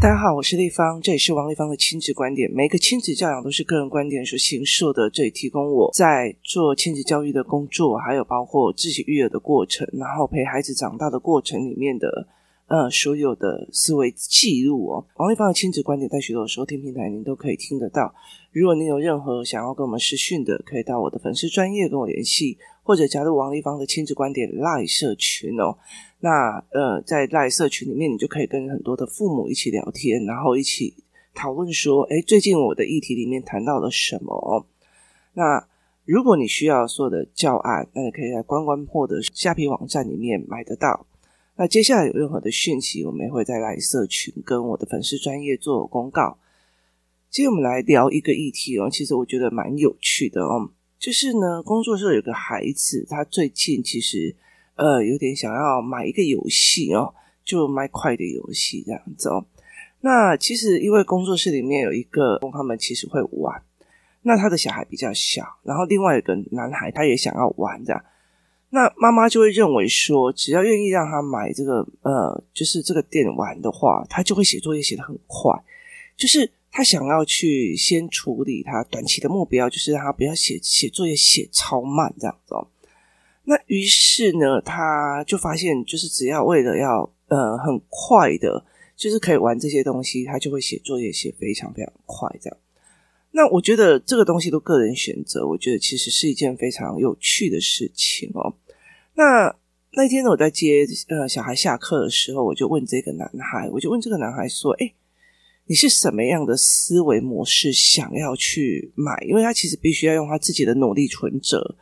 大家好，我是丽芳，这里是王立芳的亲子观点。每个亲子教养都是个人观点所形塑的，这里提供我在做亲子教育的工作，还有包括自己育儿的过程，然后陪孩子长大的过程里面的呃所有的思维记录哦。王立芳的亲子观点在许多收听平台您都可以听得到。如果您有任何想要跟我们视讯的，可以到我的粉丝专业跟我联系，或者加入王立芳的亲子观点 Live 社群哦。那呃，在赖社群里面，你就可以跟很多的父母一起聊天，然后一起讨论说，诶，最近我的议题里面谈到了什么？那如果你需要所有的教案，那你可以在关关破的虾皮网站里面买得到。那接下来有任何的讯息，我们也会在赖社群跟我的粉丝专业做公告。今天我们来聊一个议题哦，其实我觉得蛮有趣的哦，就是呢，工作室有个孩子，他最近其实。呃，有点想要买一个游戏哦，就麦块的游戏这样子哦。那其实因为工作室里面有一个，他们其实会玩。那他的小孩比较小，然后另外一个男孩他也想要玩这样。那妈妈就会认为说，只要愿意让他买这个呃，就是这个电玩的话，他就会写作业写得很快。就是他想要去先处理他短期的目标，就是让他不要写写作业写超慢这样子哦。那于是呢，他就发现，就是只要为了要呃很快的，就是可以玩这些东西，他就会写作业写非常非常快这样。那我觉得这个东西都个人选择，我觉得其实是一件非常有趣的事情哦。那那天呢，我在接呃小孩下课的时候，我就问这个男孩，我就问这个男孩说：“诶，你是什么样的思维模式想要去买？因为他其实必须要用他自己的努力存折。”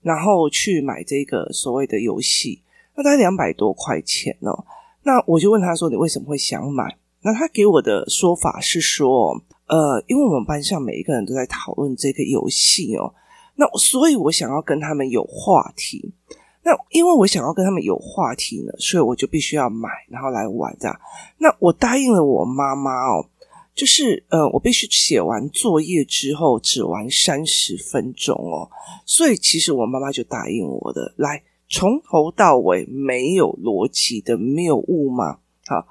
然后去买这个所谓的游戏，那大概两百多块钱哦。那我就问他说：“你为什么会想买？”那他给我的说法是说：“呃，因为我们班上每一个人都在讨论这个游戏哦，那所以我想要跟他们有话题。那因为我想要跟他们有话题呢，所以我就必须要买，然后来玩的。那我答应了我妈妈哦。”就是呃，我必须写完作业之后只玩三十分钟哦，所以其实我妈妈就答应我的，来从头到尾没有逻辑的谬误吗？好，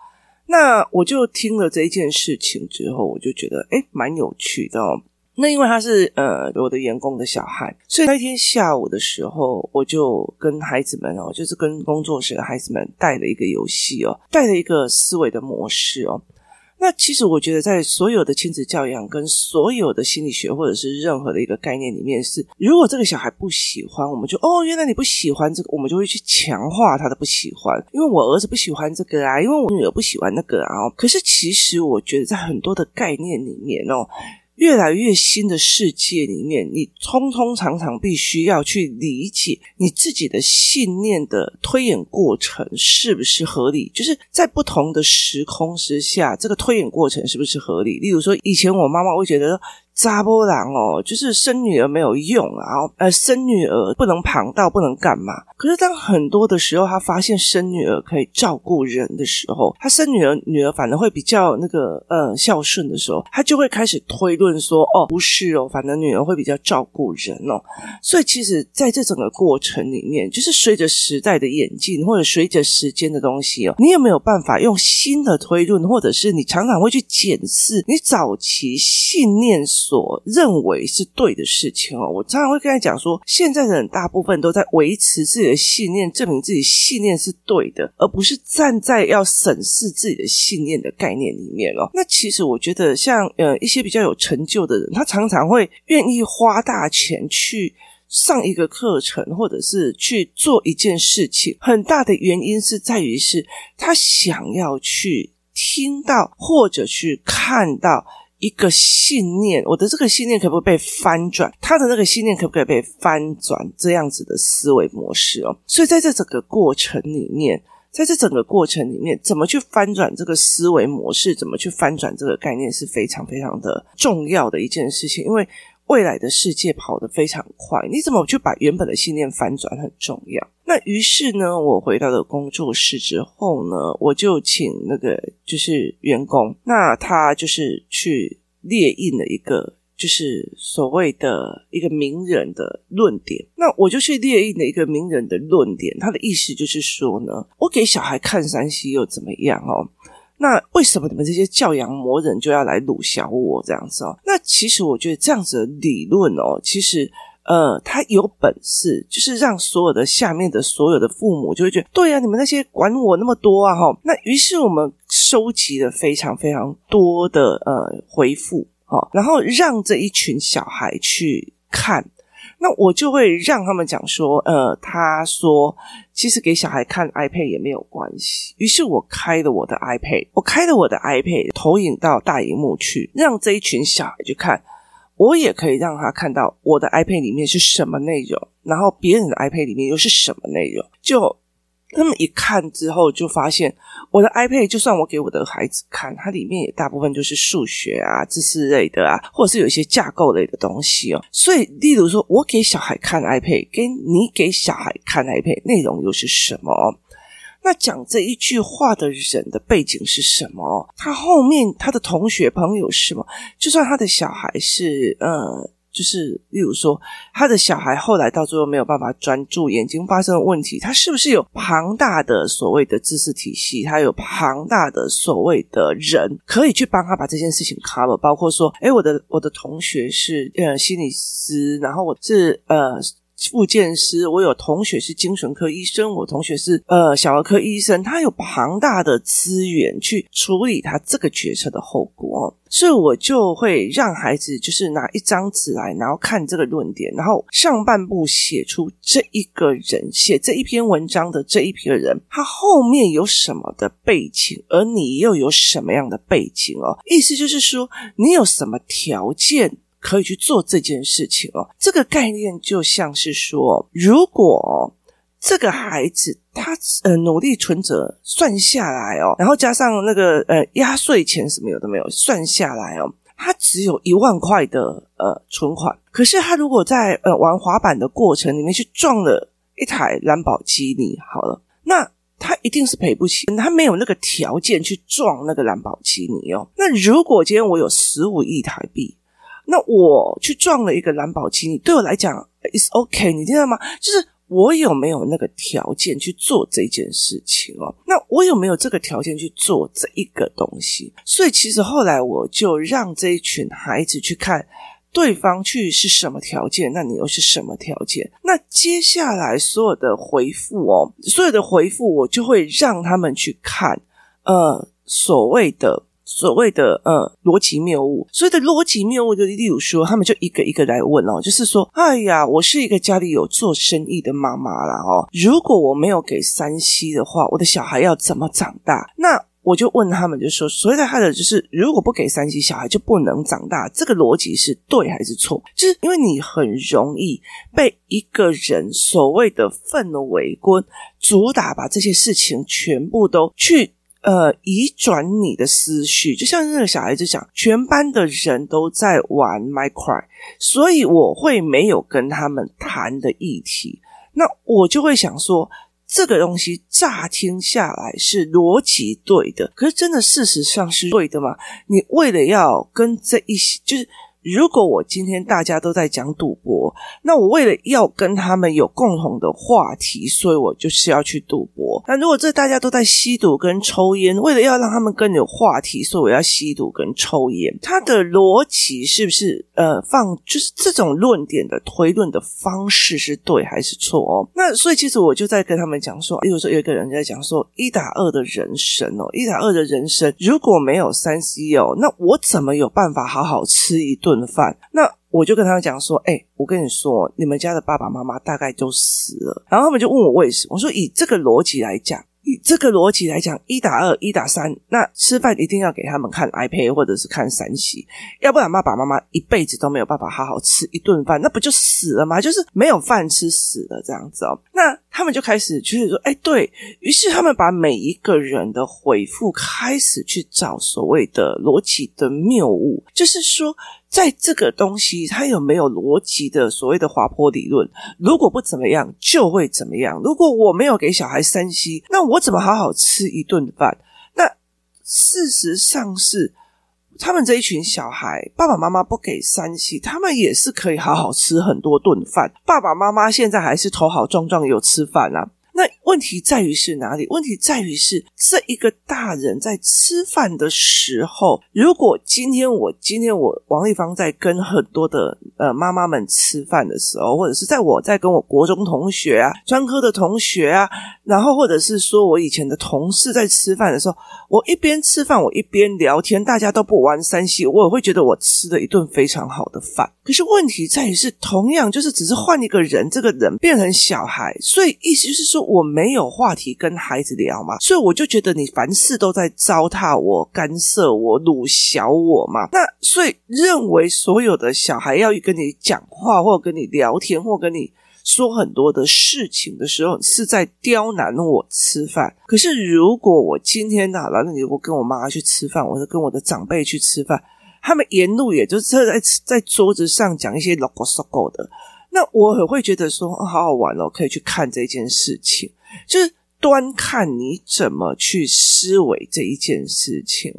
那我就听了这一件事情之后，我就觉得诶蛮有趣的哦。那因为他是呃我的员工的小孩，所以那天下午的时候，我就跟孩子们哦，就是跟工作室的孩子们带了一个游戏哦，带了一个思维的模式哦。那其实我觉得，在所有的亲子教养跟所有的心理学或者是任何的一个概念里面，是如果这个小孩不喜欢，我们就哦，原来你不喜欢这个，我们就会去强化他的不喜欢。因为我儿子不喜欢这个啊，因为我女儿不喜欢那个啊。可是其实我觉得，在很多的概念里面哦。越来越新的世界里面，你通通常常必须要去理解你自己的信念的推演过程是不是合理？就是在不同的时空之下，这个推演过程是不是合理？例如说，以前我妈妈会觉得。查某人哦，就是生女儿没有用啊，呃，生女儿不能旁道，不能干嘛。可是当很多的时候，他发现生女儿可以照顾人的时候，他生女儿，女儿反而会比较那个呃孝顺的时候，他就会开始推论说，哦，不是哦，反正女儿会比较照顾人哦。所以其实在这整个过程里面，就是随着时代的演进，或者随着时间的东西哦，你有没有办法用新的推论，或者是你常常会去检视你早期信念所认为是对的事情哦，我常常会跟他讲说，现在的人大部分都在维持自己的信念，证明自己信念是对的，而不是站在要审视自己的信念的概念里面哦。那其实我觉得，像呃一些比较有成就的人，他常常会愿意花大钱去上一个课程，或者是去做一件事情，很大的原因是在于是他想要去听到或者去看到。一个信念，我的这个信念可不可以被翻转？他的那个信念可不可以被翻转？这样子的思维模式哦，所以在这整个过程里面，在这整个过程里面，怎么去翻转这个思维模式？怎么去翻转这个概念是非常非常的重要的一件事情，因为。未来的世界跑得非常快，你怎么去把原本的信念反转很重要。那于是呢，我回到了工作室之后呢，我就请那个就是员工，那他就是去列印了一个就是所谓的一个名人的论点。那我就去列印了一个名人的论点，他的意思就是说呢，我给小孩看 3C 又怎么样哦？那为什么你们这些教养魔人就要来鲁小我这样子哦？那其实我觉得这样子的理论哦，其实。呃，他有本事，就是让所有的下面的所有的父母就会觉得，对啊，你们那些管我那么多啊，哈。那于是我们收集了非常非常多的呃回复，哈，然后让这一群小孩去看。那我就会让他们讲说，呃，他说其实给小孩看 iPad 也没有关系。于是我开了我的 iPad，我开了我的 iPad，投影到大荧幕去，让这一群小孩去看。我也可以让他看到我的 iPad 里面是什么内容，然后别人的 iPad 里面又是什么内容。就他们一看之后，就发现我的 iPad，就算我给我的孩子看，它里面也大部分就是数学啊、知识类的啊，或者是有一些架构类的东西哦。所以，例如说我给小孩看 iPad，跟你给小孩看 iPad 内容又是什么？那讲这一句话的人的背景是什么？他后面他的同学朋友是什么？就算他的小孩是，呃，就是例如说，他的小孩后来到最后没有办法专注，眼睛发生了问题，他是不是有庞大的所谓的知识体系？他有庞大的所谓的人可以去帮他把这件事情 cover？包括说，诶，我的我的同学是呃心理师，然后我是呃。复健师，我有同学是精神科医生，我同学是呃小儿科医生，他有庞大的资源去处理他这个决策的后果，所以我就会让孩子就是拿一张纸来，然后看这个论点，然后上半部写出这一个人写这一篇文章的这一批人，他后面有什么的背景，而你又有什么样的背景哦？意思就是说，你有什么条件？可以去做这件事情哦，这个概念就像是说，如果这个孩子他呃努力存折算下来哦，然后加上那个呃压岁钱什么有的没有算下来哦，他只有一万块的呃存款，可是他如果在呃玩滑板的过程里面去撞了一台兰博基尼，好了，那他一定是赔不起，他没有那个条件去撞那个兰博基尼哦。那如果今天我有十五亿台币。那我去撞了一个兰博基尼，对我来讲，is OK，你知道吗？就是我有没有那个条件去做这件事情哦？那我有没有这个条件去做这一个东西？所以其实后来我就让这一群孩子去看对方去是什么条件，那你又是什么条件？那接下来所有的回复哦，所有的回复我就会让他们去看，呃，所谓的。所谓的呃逻辑谬误，所谓的逻辑谬误，就例如说，他们就一个一个来问哦，就是说，哎呀，我是一个家里有做生意的妈妈啦哦，如果我没有给三 C 的话，我的小孩要怎么长大？那我就问他们，就说，所谓的他的就是，如果不给三 C，小孩就不能长大，这个逻辑是对还是错？就是因为你很容易被一个人所谓的奉为圭，主打把这些事情全部都去。呃，移转你的思绪，就像那个小孩子讲，全班的人都在玩 Minecraft，所以我会没有跟他们谈的议题，那我就会想说，这个东西乍听下来是逻辑对的，可是真的事实上是对的吗？你为了要跟这一些，就是。如果我今天大家都在讲赌博，那我为了要跟他们有共同的话题，所以我就是要去赌博。那如果这大家都在吸毒跟抽烟，为了要让他们更有话题，所以我要吸毒跟抽烟。他的逻辑是不是呃放就是这种论点的推论的方式是对还是错哦？那所以其实我就在跟他们讲说，比如说有一个人在讲说一打二的人生哦，一打二的人生如果没有三 C 哦，那我怎么有办法好好吃一顿饭，那我就跟他们讲说，哎、我跟你说，你们家的爸爸妈妈大概都死了。然后他们就问我为什么，我说以这个逻辑来讲。以这个逻辑来讲，一打二，一打三，那吃饭一定要给他们看 iPad 或者是看 3C，要不然爸爸妈妈一辈子都没有办法好好吃一顿饭，那不就死了吗？就是没有饭吃死了这样子哦。那他们就开始就是说，哎，对，于是他们把每一个人的回复开始去找所谓的逻辑的谬误，就是说。在这个东西，它有没有逻辑的所谓的滑坡理论？如果不怎么样，就会怎么样。如果我没有给小孩三 c 那我怎么好好吃一顿饭？那事实上是，他们这一群小孩，爸爸妈妈不给三 c 他们也是可以好好吃很多顿饭。爸爸妈妈现在还是头好壮壮，有吃饭啊。那问题在于是哪里？问题在于是这一个大人在吃饭的时候，如果今天我今天我王丽芳在跟很多的呃妈妈们吃饭的时候，或者是在我在跟我国中同学啊、专科的同学啊，然后或者是说我以前的同事在吃饭的时候，我一边吃饭我一边聊天，大家都不玩三 C，我也会觉得我吃了一顿非常好的饭。可是问题在于是，同样就是只是换一个人，这个人变成小孩，所以意思就是说我没有话题跟孩子聊嘛，所以我就觉得你凡事都在糟蹋我、干涉我、辱小我嘛。那所以认为所有的小孩要跟你讲话，或跟你聊天，或跟你说很多的事情的时候，是在刁难我吃饭。可是如果我今天哪来，那你我跟我妈去吃饭，或者跟我的长辈去吃饭。他们沿路也就是在在桌子上讲一些 logo logo 的，那我也会觉得说，好好玩哦，可以去看这件事情，就是端看你怎么去思维这一件事情。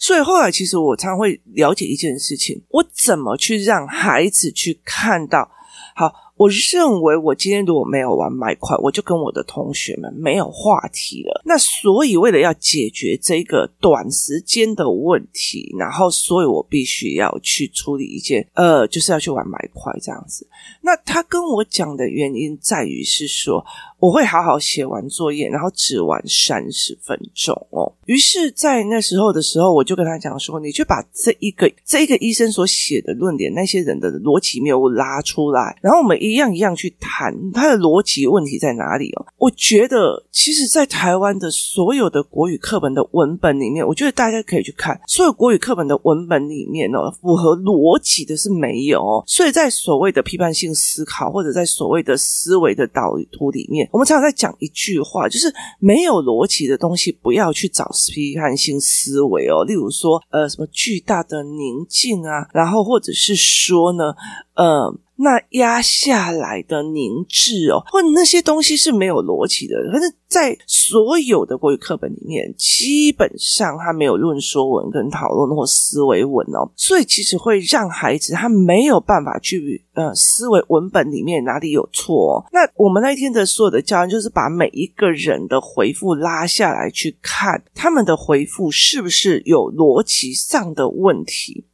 所以后来其实我常常会了解一件事情，我怎么去让孩子去看到好。我认为，我今天如果没有玩麦块，我就跟我的同学们没有话题了。那所以，为了要解决这个短时间的问题，然后，所以我必须要去处理一件，呃，就是要去玩麦块这样子。那他跟我讲的原因在于是说，我会好好写完作业，然后只玩三十分钟哦。于是，在那时候的时候，我就跟他讲说：“你去把这一个这一个医生所写的论点，那些人的逻辑没有拉出来，然后我们一一样一样去谈它的逻辑问题在哪里哦。”我觉得，其实，在台湾的所有的国语课本的文本里面，我觉得大家可以去看所有国语课本的文本里面哦，符合逻辑的是没有。所以在所谓的批判性思考，或者在所谓的思维的导图里面，我们常常在讲一句话，就是没有逻辑的东西，不要去找。批判性思维哦，例如说，呃，什么巨大的宁静啊，然后或者是说呢，呃。那压下来的凝滞哦，或那些东西是没有逻辑的。可是，在所有的国语课本里面，基本上他没有论说文跟讨论或思维文哦，所以其实会让孩子他没有办法去呃思维文本里面哪里有错哦。那我们那一天的所有的教案就是把每一个人的回复拉下来去看，他们的回复是不是有逻辑上的问题。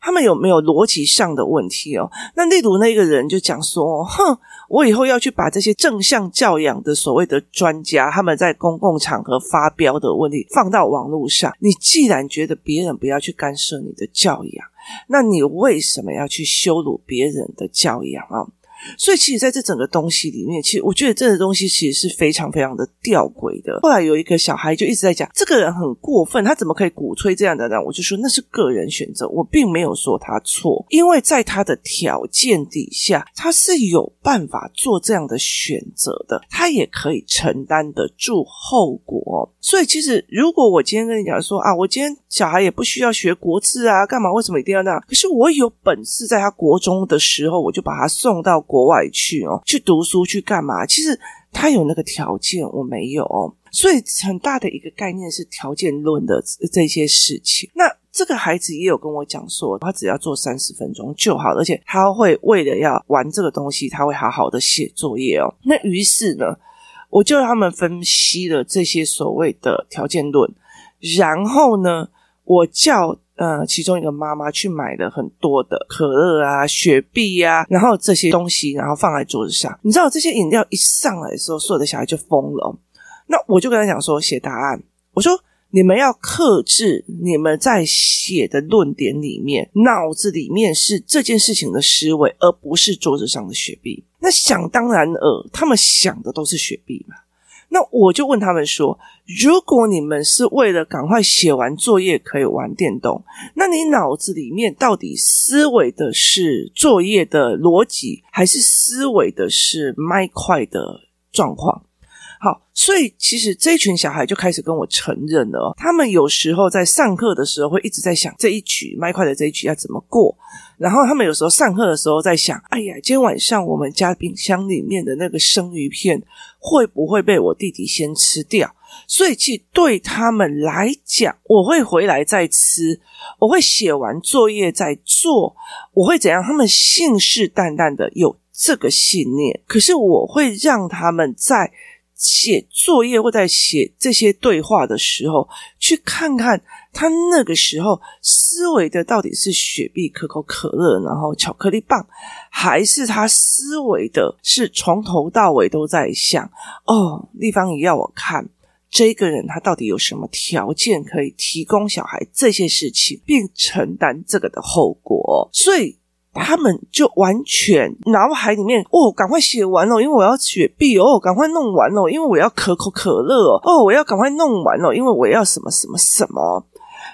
他们有没有逻辑上的问题哦？那例如那个人就讲说：“哼，我以后要去把这些正向教养的所谓的专家，他们在公共场合发飙的问题放到网络上。你既然觉得别人不要去干涉你的教养，那你为什么要去羞辱别人的教养啊？”所以，其实在这整个东西里面，其实我觉得这个东西其实是非常非常的吊诡的。后来有一个小孩就一直在讲，这个人很过分，他怎么可以鼓吹这样的人？我就说那是个人选择，我并没有说他错，因为在他的条件底下，他是有办法做这样的选择的，他也可以承担得住后果。所以，其实如果我今天跟你讲说啊，我今天小孩也不需要学国字啊，干嘛？为什么一定要那样？可是我有本事，在他国中的时候，我就把他送到。国外去哦，去读书去干嘛？其实他有那个条件，我没有哦，所以很大的一个概念是条件论的这些事情。那这个孩子也有跟我讲说，他只要做三十分钟就好，而且他会为了要玩这个东西，他会好好的写作业哦。那于是呢，我就让他们分析了这些所谓的条件论，然后呢，我叫。呃，其中一个妈妈去买了很多的可乐啊、雪碧啊，然后这些东西，然后放在桌子上。你知道这些饮料一上来的时候，所有的小孩就疯了。那我就跟他讲说，写答案。我说你们要克制你们在写的论点里面，脑子里面是这件事情的思维，而不是桌子上的雪碧。那想当然尔，他们想的都是雪碧嘛。那我就问他们说：如果你们是为了赶快写完作业可以玩电动，那你脑子里面到底思维的是作业的逻辑，还是思维的是麦块的状况？好，所以其实这一群小孩就开始跟我承认了，他们有时候在上课的时候会一直在想这一局麦块的这一局要怎么过，然后他们有时候上课的时候在想，哎呀，今天晚上我们家冰箱里面的那个生鱼片会不会被我弟弟先吃掉？所以其实对他们来讲，我会回来再吃，我会写完作业再做，我会怎样？他们信誓旦旦的有这个信念，可是我会让他们在。写作业或在写这些对话的时候，去看看他那个时候思维的到底是雪碧、可口可乐，然后巧克力棒，还是他思维的是从头到尾都在想哦，立方也要我看这个人他到底有什么条件可以提供小孩这些事情，并承担这个的后果，所以。他们就完全脑海里面哦，赶快写完了，因为我要雪碧哦，赶快弄完了，因为我要可口可乐，哦，我要赶快弄完了，因为我要什么什么什么。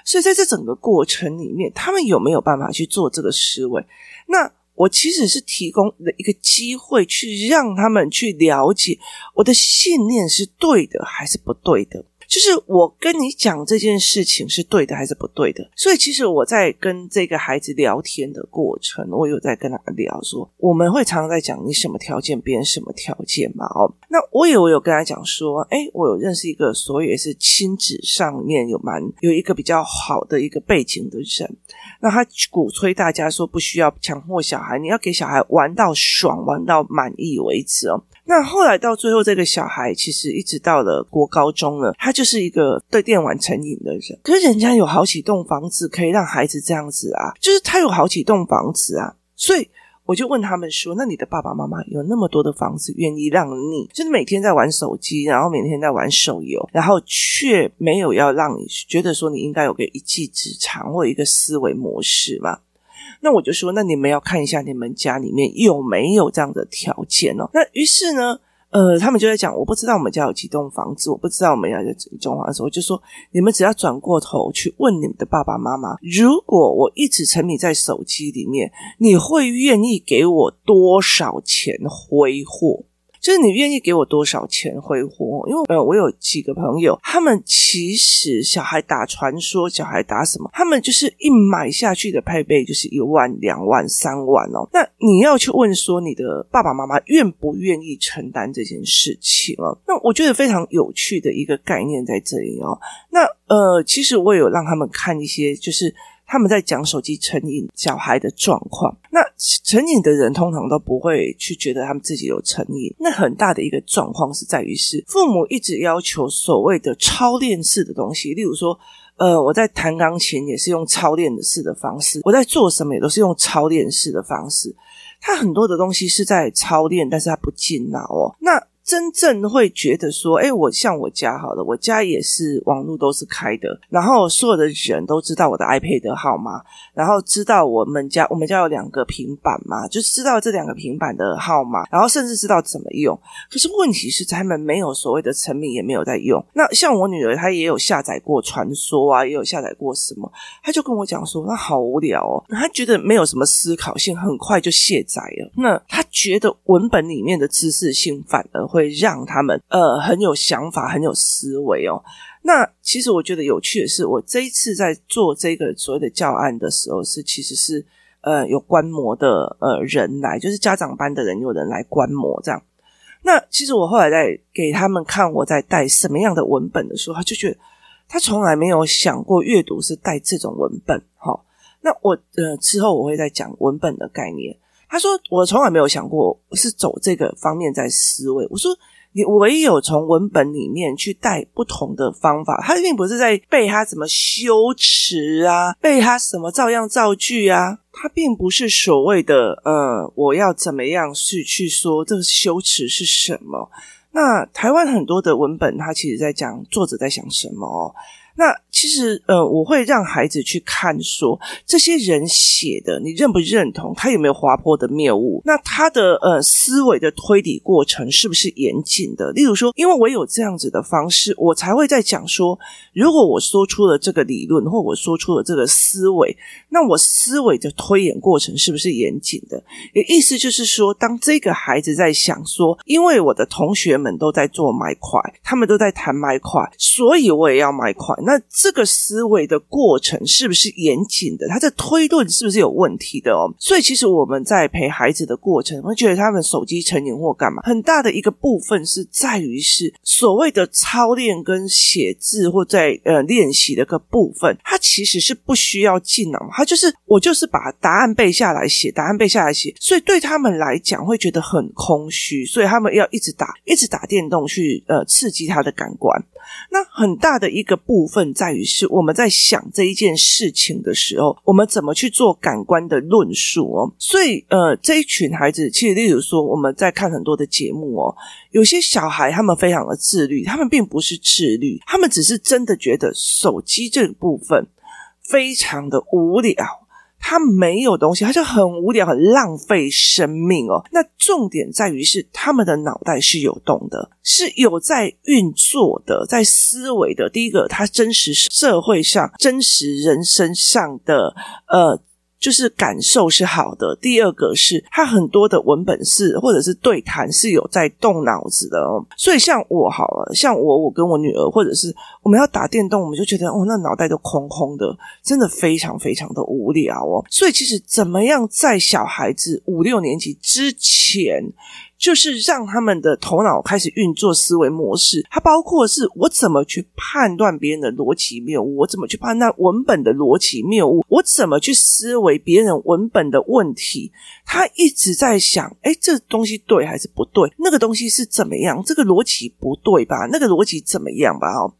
所以在这整个过程里面，他们有没有办法去做这个思维？那我其实是提供了一个机会，去让他们去了解我的信念是对的还是不对的。就是我跟你讲这件事情是对的还是不对的，所以其实我在跟这个孩子聊天的过程，我有在跟他聊说，我们会常常在讲你什么条件，别人什么条件嘛。哦，那我也我有跟他讲说，哎，我有认识一个所以也是亲子上面有蛮有一个比较好的一个背景的人，那他鼓吹大家说不需要强迫小孩，你要给小孩玩到爽，玩到满意为止哦。那后来到最后，这个小孩其实一直到了国高中了，他就是一个对电玩成瘾的人。可是人家有好几栋房子可以让孩子这样子啊，就是他有好几栋房子啊，所以我就问他们说：“那你的爸爸妈妈有那么多的房子，愿意让你就是每天在玩手机，然后每天在玩手游，然后却没有要让你觉得说你应该有个一技之长或一个思维模式吗？”那我就说，那你们要看一下你们家里面有没有这样的条件哦。那于是呢，呃，他们就在讲，我不知道我们家有几栋房子，我不知道我们家有几栋房子。我就说，你们只要转过头去问你们的爸爸妈妈，如果我一直沉迷在手机里面，你会愿意给我多少钱挥霍？就是你愿意给我多少钱挥霍？因为呃，我有几个朋友，他们其实小孩打传说，小孩打什么，他们就是一买下去的配备就是一万、两万、三万哦。那你要去问说，你的爸爸妈妈愿不愿意承担这件事情哦？那我觉得非常有趣的一个概念在这里哦。那呃，其实我有让他们看一些，就是。他们在讲手机成瘾小孩的状况，那成瘾的人通常都不会去觉得他们自己有成瘾。那很大的一个状况是在于是父母一直要求所谓的操练式的东西，例如说，呃，我在弹钢琴也是用操练式的方式，我在做什么也都是用操练式的方式。他很多的东西是在操练，但是他不进脑哦。那真正会觉得说，哎，我像我家好了，我家也是网络都是开的，然后所有的人都知道我的 iPad 号码，然后知道我们家我们家有两个平板嘛，就知道这两个平板的号码，然后甚至知道怎么用。可是问题是，他们没有所谓的沉迷，也没有在用。那像我女儿，她也有下载过传说啊，也有下载过什么，她就跟我讲说，那好无聊哦，她觉得没有什么思考性，很快就卸载了。那她觉得文本里面的知识性反而会让他们呃很有想法，很有思维哦。那其实我觉得有趣的是，我这一次在做这个所谓的教案的时候，是其实是呃有观摩的呃人来，就是家长班的人有人来观摩这样。那其实我后来在给他们看我在带什么样的文本的时候，他就觉得他从来没有想过阅读是带这种文本。哈，那我呃之后我会再讲文本的概念。他说：“我从来没有想过是走这个方面在思维。”我说：“你唯有从文本里面去带不同的方法，他并不是在背他怎么修辞啊，背他什么照样造句啊，他并不是所谓的呃，我要怎么样去去说这个修辞是什么。那台湾很多的文本，他其实在讲作者在想什么哦。”那其实，呃，我会让孩子去看说，这些人写的，你认不认同？他有没有滑坡的谬误？那他的呃思维的推理过程是不是严谨的？例如说，因为我有这样子的方式，我才会在讲说，如果我说出了这个理论，或我说出了这个思维，那我思维的推演过程是不是严谨的？也意思就是说，当这个孩子在想说，因为我的同学们都在做麦块，他们都在谈麦块，所以我也要麦块。那这个思维的过程是不是严谨的？他的推论是不是有问题的哦？所以其实我们在陪孩子的过程，会觉得他们手机成瘾或干嘛，很大的一个部分是在于是所谓的操练跟写字或在呃练习的个部分，它其实是不需要进脑，它就是我就是把答案背下来写，答案背下来写，所以对他们来讲会觉得很空虚，所以他们要一直打，一直打电动去呃刺激他的感官。那很大的一个部分分在于是我们在想这一件事情的时候，我们怎么去做感官的论述哦。所以呃，这一群孩子，其实例如说我们在看很多的节目哦，有些小孩他们非常的自律，他们并不是自律，他们只是真的觉得手机这个部分非常的无聊。他没有东西，他就很无聊，很浪费生命哦。那重点在于是他们的脑袋是有动的，是有在运作的，在思维的。第一个，他真实社会上、真实人生上的呃。就是感受是好的。第二个是他很多的文本是或者是对谈是有在动脑子的哦。所以像我好了，像我，我跟我女儿，或者是我们要打电动，我们就觉得哦，那脑袋都空空的，真的非常非常的无聊哦。所以其实怎么样在小孩子五六年级之前，就是让他们的头脑开始运作思维模式，它包括是我怎么去判断别人的逻辑谬误，我怎么去判断文本的逻辑谬误，我怎么去思维别人文本的问题。他一直在想，诶，这东西对还是不对？那个东西是怎么样？这个逻辑不对吧？那个逻辑怎么样吧？哦，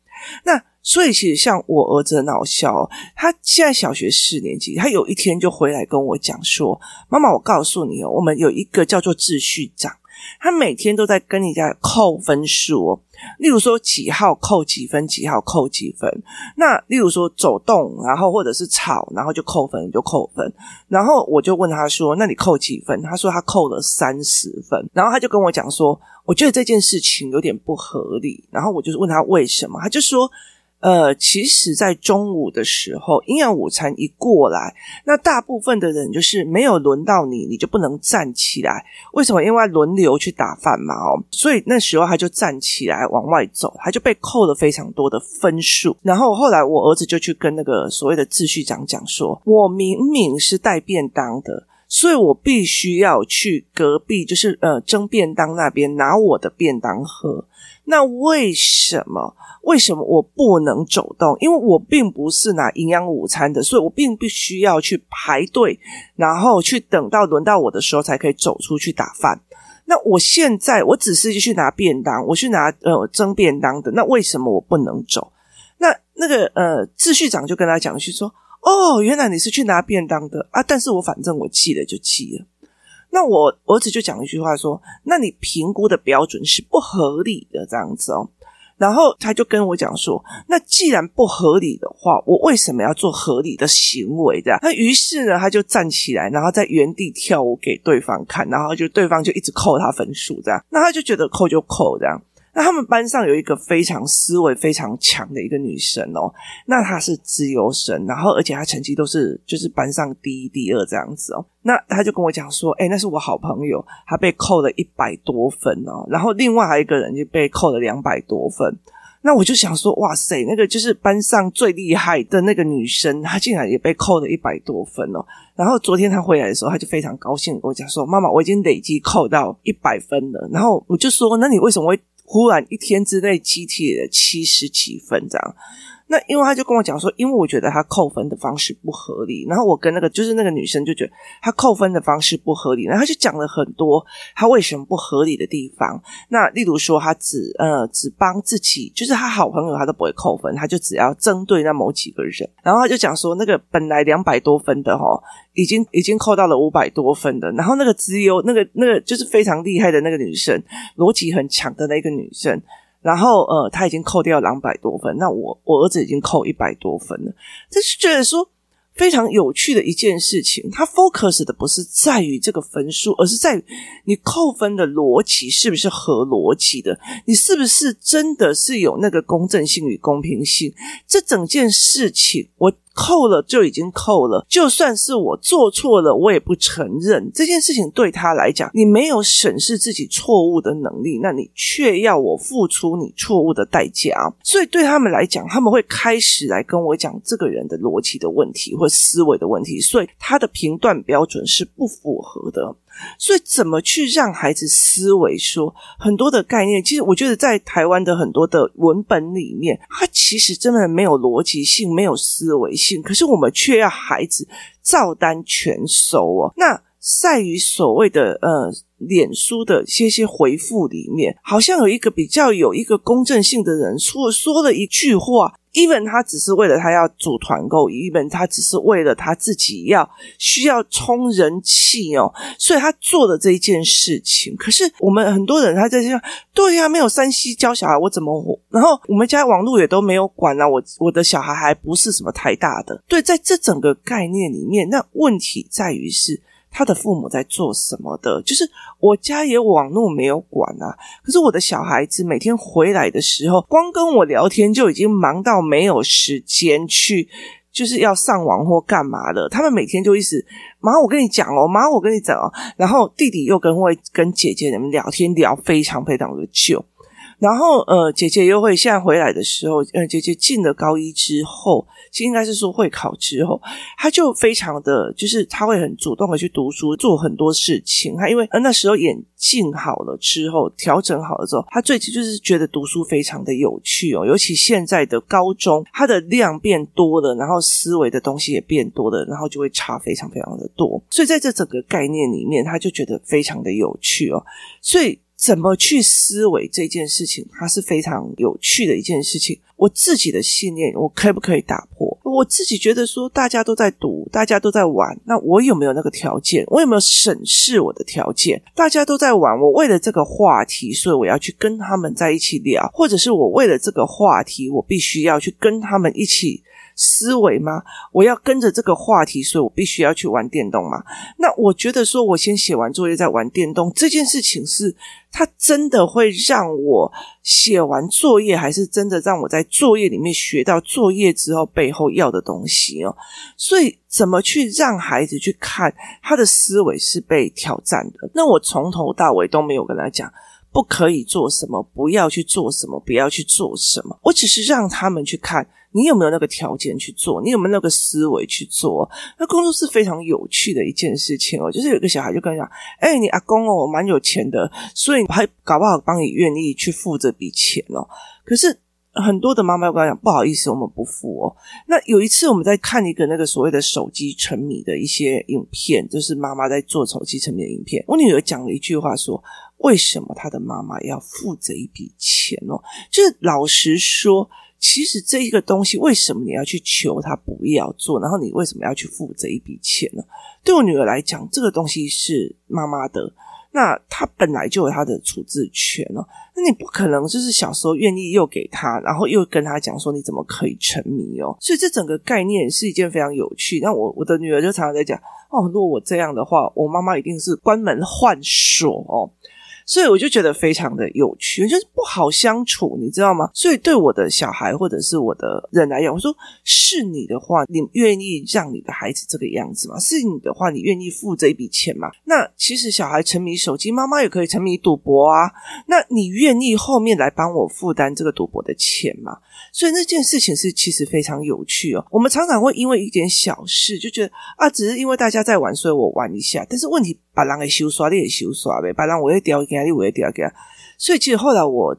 那所以其实像我儿子很好笑，他现在小学四年级，他有一天就回来跟我讲说：“妈妈，我告诉你哦，我们有一个叫做秩序长。”他每天都在跟你家扣分数，例如说几号扣几分，几号扣几分。那例如说走动，然后或者是吵，然后就扣分，就扣分。然后我就问他说：“那你扣几分？”他说他扣了三十分。然后他就跟我讲说：“我觉得这件事情有点不合理。”然后我就问他为什么，他就说。呃，其实，在中午的时候，营养午餐一过来，那大部分的人就是没有轮到你，你就不能站起来。为什么？因为轮流去打饭嘛，哦，所以那时候他就站起来往外走，他就被扣了非常多的分数。然后后来我儿子就去跟那个所谓的秩序长讲说：“我明明是带便当的，所以我必须要去隔壁，就是呃蒸便当那边拿我的便当盒。那为什么？”为什么我不能走动？因为我并不是拿营养午餐的，所以我并不需要去排队，然后去等到轮到我的时候才可以走出去打饭。那我现在我只是去拿便当，我去拿呃蒸便当的。那为什么我不能走？那那个呃秩序长就跟他讲去说：“哦，原来你是去拿便当的啊！但是我反正我记了就记了。”那我儿子就讲一句话说：“那你评估的标准是不合理的，这样子哦。”然后他就跟我讲说：“那既然不合理的话，我为什么要做合理的行为？这样。”那于是呢，他就站起来，然后在原地跳舞给对方看，然后就对方就一直扣他分数，这样。那他就觉得扣就扣这样。那他们班上有一个非常思维非常强的一个女生哦，那她是自由生，然后而且她成绩都是就是班上第一、第二这样子哦。那他就跟我讲说，诶，那是我好朋友，他被扣了一百多分哦，然后另外还有一个人就被扣了两百多分。那我就想说，哇塞，那个就是班上最厉害的那个女生，她竟然也被扣了一百多分哦。然后昨天她回来的时候，她就非常高兴跟我讲说，妈妈，我已经累计扣到一百分了。然后我就说，那你为什么会？忽然一天之内集体了七十几分这样，那因为他就跟我讲说，因为我觉得他扣分的方式不合理，然后我跟那个就是那个女生就觉得他扣分的方式不合理，然后他就讲了很多他为什么不合理的地方。那例如说，他只呃只帮自己，就是他好朋友他都不会扣分，他就只要针对那某几个人。然后他就讲说，那个本来两百多分的齁。已经已经扣到了五百多分的，然后那个资优那个那个就是非常厉害的那个女生，逻辑很强的那个女生，然后呃，他已经扣掉两百多分，那我我儿子已经扣一百多分了，就是觉得说。非常有趣的一件事情，他 focus 的不是在于这个分数，而是在于你扣分的逻辑是不是合逻辑的，你是不是真的是有那个公正性与公平性。这整件事情，我扣了就已经扣了，就算是我做错了，我也不承认这件事情。对他来讲，你没有审视自己错误的能力，那你却要我付出你错误的代价。所以对他们来讲，他们会开始来跟我讲这个人的逻辑的问题或思维的问题，所以他的评断标准是不符合的。所以，怎么去让孩子思维？说很多的概念，其实我觉得在台湾的很多的文本里面，它其实真的没有逻辑性，没有思维性。可是我们却要孩子照单全收哦。那在于所谓的呃，脸书的些些回复里面，好像有一个比较有一个公正性的人说说了一句话。even 他只是为了他要组团购，even 他只是为了他自己要需要充人气哦，所以他做的这一件事情。可是我们很多人他在这样，对呀，没有山西教小孩我怎么活？然后我们家网络也都没有管啊，我我的小孩还不是什么太大的。对，在这整个概念里面，那问题在于是。他的父母在做什么的？就是我家也网络没有管啊，可是我的小孩子每天回来的时候，光跟我聊天就已经忙到没有时间去，就是要上网或干嘛了。他们每天就一直，妈，我跟你讲哦，妈，我跟你讲哦，然后弟弟又跟会跟姐姐你们聊天聊非常非常的久。然后，呃，姐姐又会现在回来的时候，呃，姐姐进了高一之后，其实应该是说会考之后，她就非常的，就是她会很主动的去读书，做很多事情。她因为呃那时候眼镜好了之后，调整好了之后，她最近就是觉得读书非常的有趣哦。尤其现在的高中，它的量变多了，然后思维的东西也变多了，然后就会差非常非常的多。所以在这整个概念里面，她就觉得非常的有趣哦。所以。怎么去思维这件事情，它是非常有趣的一件事情。我自己的信念，我可不可以打破？我自己觉得说，大家都在赌，大家都在玩，那我有没有那个条件？我有没有审视我的条件？大家都在玩，我为了这个话题，所以我要去跟他们在一起聊，或者是我为了这个话题，我必须要去跟他们一起。思维吗？我要跟着这个话题，所以我必须要去玩电动吗？那我觉得说，我先写完作业再玩电动这件事情是，是它真的会让我写完作业，还是真的让我在作业里面学到作业之后背后要的东西哦？所以，怎么去让孩子去看他的思维是被挑战的？那我从头到尾都没有跟他讲。不可以做什么，不要去做什么，不要去做什么。我只是让他们去看你有没有那个条件去做，你有没有那个思维去做。那工作是非常有趣的一件事情哦。就是有个小孩就跟你讲：“哎，你阿公哦，蛮有钱的，所以还搞不好帮你愿意去付这笔钱哦。”可是很多的妈妈跟他讲：“不好意思，我们不付哦。”那有一次我们在看一个那个所谓的手机沉迷的一些影片，就是妈妈在做手机沉迷的影片。我女儿讲了一句话说。为什么他的妈妈要付这一笔钱哦？就是老实说，其实这一个东西，为什么你要去求他不要做？然后你为什么要去付这一笔钱呢？对我女儿来讲，这个东西是妈妈的，那她本来就有她的处置权哦。那你不可能就是小时候愿意又给他，然后又跟他讲说你怎么可以沉迷哦？所以这整个概念是一件非常有趣。那我我的女儿就常常在讲哦，如果我这样的话，我妈妈一定是关门换锁哦。所以我就觉得非常的有趣，就是不好相处，你知道吗？所以对我的小孩或者是我的人来讲，我说是你的话，你愿意让你的孩子这个样子吗？是你的话，你愿意付这一笔钱吗？那其实小孩沉迷手机，妈妈也可以沉迷赌博啊。那你愿意后面来帮我负担这个赌博的钱吗？所以那件事情是其实非常有趣哦。我们常常会因为一点小事就觉得啊，只是因为大家在玩，所以我玩一下。但是问题，把人给修刷，你也修刷呗，把人我也掉给他，你我也掉给他。所以其实后来我。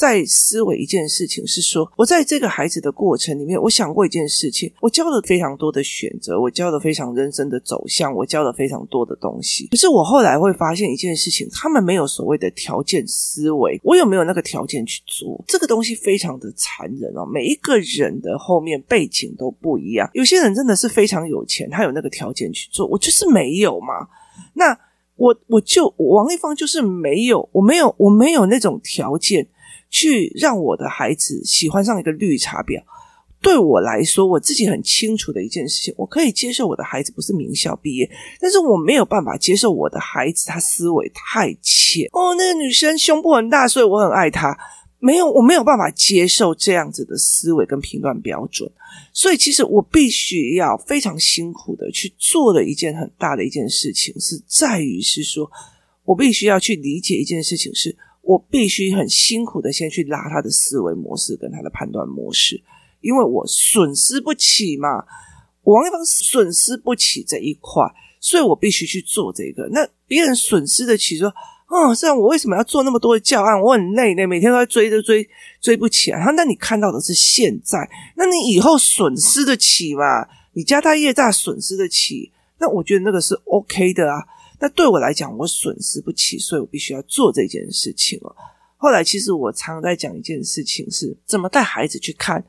在思维一件事情是说，我在这个孩子的过程里面，我想过一件事情，我教了非常多的选择，我教了非常人生的走向，我教了非常多的东西。可是我后来会发现一件事情，他们没有所谓的条件思维，我有没有那个条件去做？这个东西非常的残忍哦。每一个人的后面背景都不一样，有些人真的是非常有钱，他有那个条件去做，我就是没有嘛。那我我就王丽芳就是没有，我没有，我没有那种条件。去让我的孩子喜欢上一个绿茶婊，对我来说，我自己很清楚的一件事情，我可以接受我的孩子不是名校毕业，但是我没有办法接受我的孩子他思维太浅。哦，那个女生胸部很大，所以我很爱她。没有，我没有办法接受这样子的思维跟评断标准，所以其实我必须要非常辛苦的去做的一件很大的一件事情，是在于是说，我必须要去理解一件事情，是我必须很辛苦的先去拉他的思维模式跟他的判断模式，因为我损失不起嘛，王一芳损失不起这一块，所以我必须去做这个。那别人损失得起说。哦，这样我为什么要做那么多的教案？我很累呢，每天都在追着追，追不起来。然后，那你看到的是现在，那你以后损失得起吗？你家大业大损失得起？那我觉得那个是 OK 的啊。那对我来讲，我损失不起，所以我必须要做这件事情哦。后来，其实我常在讲一件事情是，怎么带孩子去看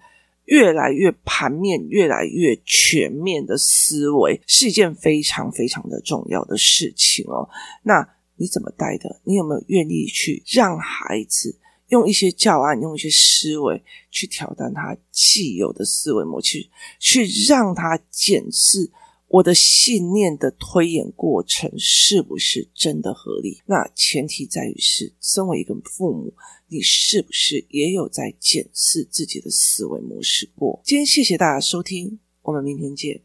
越来越盘面、越来越全面的思维，是一件非常非常的重要的事情哦。那。你怎么带的？你有没有愿意去让孩子用一些教案、用一些思维去挑战他既有的思维模式，去让他检视我的信念的推演过程是不是真的合理？那前提在于是，身为一个父母，你是不是也有在检视自己的思维模式过？今天谢谢大家收听，我们明天见。